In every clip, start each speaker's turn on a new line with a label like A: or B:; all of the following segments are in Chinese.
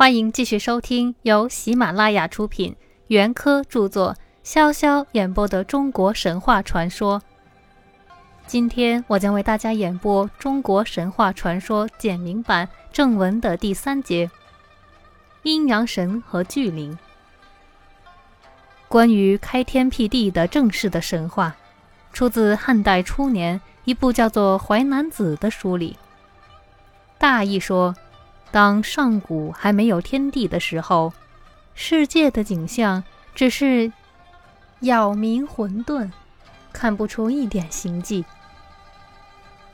A: 欢迎继续收听由喜马拉雅出品、袁科著作、潇潇演播的中国神话传说。今天我将为大家演播《中国神话传说简明版》正文的第三节：阴阳神和巨灵。关于开天辟地的正式的神话，出自汉代初年一部叫做《淮南子》的书里。大意说。当上古还没有天地的时候，世界的景象只是杳冥混沌，看不出一点形迹。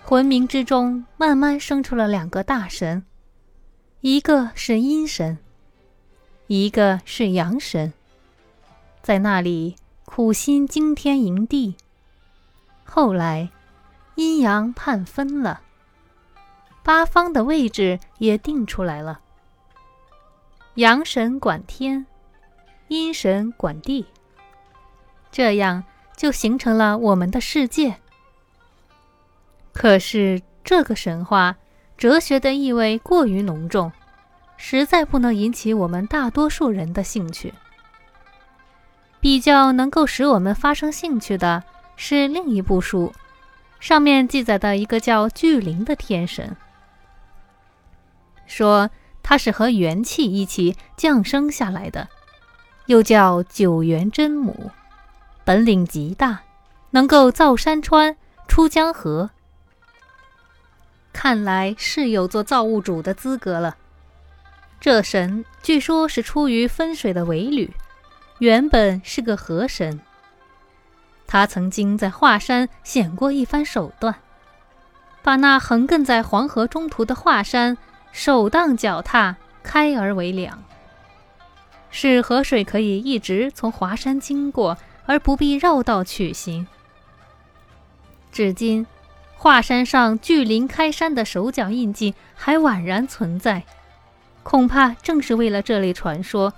A: 魂冥之中，慢慢生出了两个大神，一个是阴神，一个是阳神，在那里苦心惊天迎地。后来，阴阳判分了。八方的位置也定出来了，阳神管天，阴神管地，这样就形成了我们的世界。可是这个神话哲学的意味过于浓重，实在不能引起我们大多数人的兴趣。比较能够使我们发生兴趣的是另一部书，上面记载的一个叫巨灵的天神。说他是和元气一起降生下来的，又叫九元真母，本领极大，能够造山川、出江河。看来是有做造物主的资格了。这神据说是出于分水的尾闾，原本是个河神。他曾经在华山显过一番手段，把那横亘在黄河中途的华山。手当脚踏，开而为两，使河水可以一直从华山经过，而不必绕道取行。至今，华山上巨灵开山的手脚印记还宛然存在，恐怕正是为了这类传说，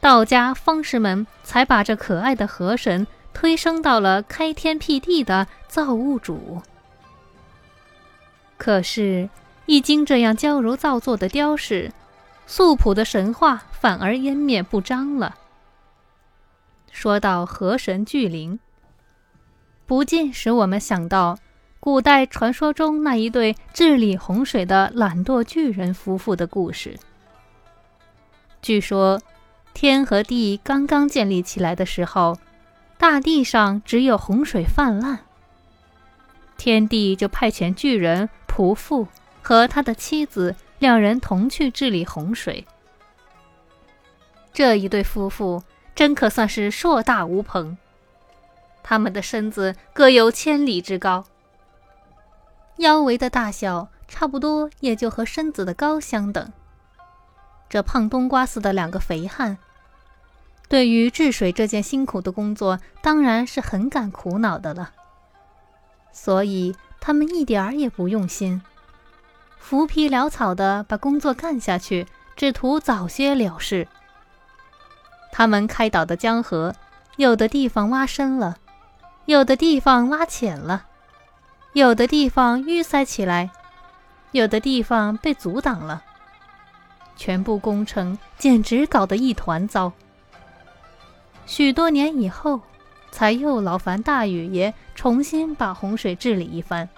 A: 道家方士们才把这可爱的河神推升到了开天辟地的造物主。可是。一经这样娇柔造作的雕饰，素朴的神话反而湮灭不彰了。说到河神巨灵，不禁使我们想到古代传说中那一对治理洪水的懒惰巨人夫妇的故事。据说，天和地刚刚建立起来的时候，大地上只有洪水泛滥，天帝就派遣巨人仆妇。和他的妻子两人同去治理洪水。这一对夫妇真可算是硕大无朋，他们的身子各有千里之高，腰围的大小差不多也就和身子的高相等。这胖冬瓜似的两个肥汉，对于治水这件辛苦的工作，当然是很感苦恼的了。所以他们一点儿也不用心。浮皮潦草地把工作干下去，只图早些了事。他们开导的江河，有的地方挖深了，有的地方挖浅了，有的地方淤塞起来，有的地方被阻挡了。全部工程简直搞得一团糟。许多年以后，才又劳烦大禹爷重新把洪水治理一番。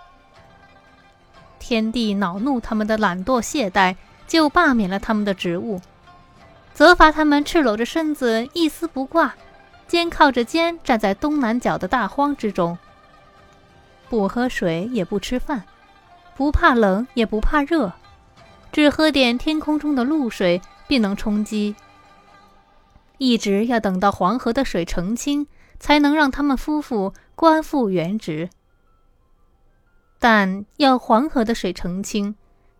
A: 天帝恼怒他们的懒惰懈怠，就罢免了他们的职务，责罚他们赤裸着身子，一丝不挂，肩靠着肩站在东南角的大荒之中，不喝水也不吃饭，不怕冷也不怕热，只喝点天空中的露水便能充饥。一直要等到黄河的水澄清，才能让他们夫妇官复原职。但要黄河的水澄清，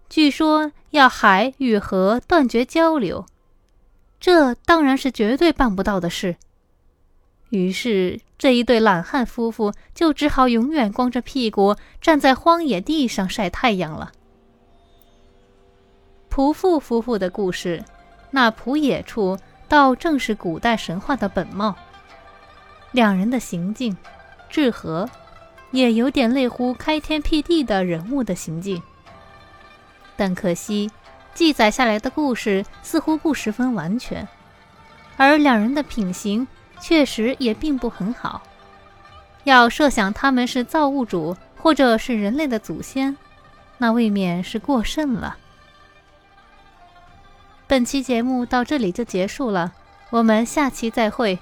A: 据说要海与河断绝交流，这当然是绝对办不到的事。于是这一对懒汉夫妇就只好永远光着屁股站在荒野地上晒太阳了。仆妇夫妇的故事，那仆野处倒正是古代神话的本貌。两人的行径，至和。也有点类乎开天辟地的人物的行径，但可惜记载下来的故事似乎不十分完全，而两人的品行确实也并不很好。要设想他们是造物主或者是人类的祖先，那未免是过甚了。本期节目到这里就结束了，我们下期再会。